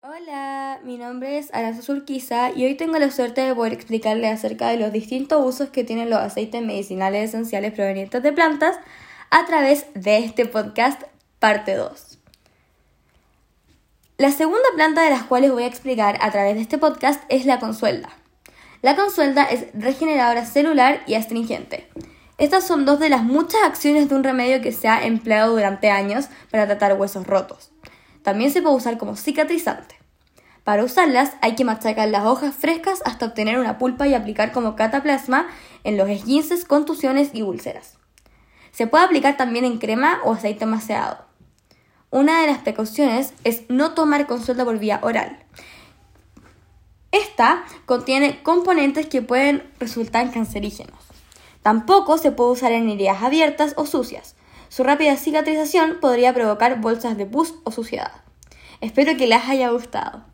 Hola, mi nombre es Aranza Surquiza y hoy tengo la suerte de poder explicarles acerca de los distintos usos que tienen los aceites medicinales esenciales provenientes de plantas a través de este podcast parte 2. La segunda planta de las cuales voy a explicar a través de este podcast es la consuelda. La consuelda es regeneradora celular y astringente. Estas son dos de las muchas acciones de un remedio que se ha empleado durante años para tratar huesos rotos. También se puede usar como cicatrizante. Para usarlas hay que machacar las hojas frescas hasta obtener una pulpa y aplicar como cataplasma en los esguinces, contusiones y úlceras. Se puede aplicar también en crema o aceite maceado. Una de las precauciones es no tomar consulta por vía oral. Esta contiene componentes que pueden resultar cancerígenos. Tampoco se puede usar en heridas abiertas o sucias. Su rápida cicatrización podría provocar bolsas de pus o suciedad. Espero que les haya gustado.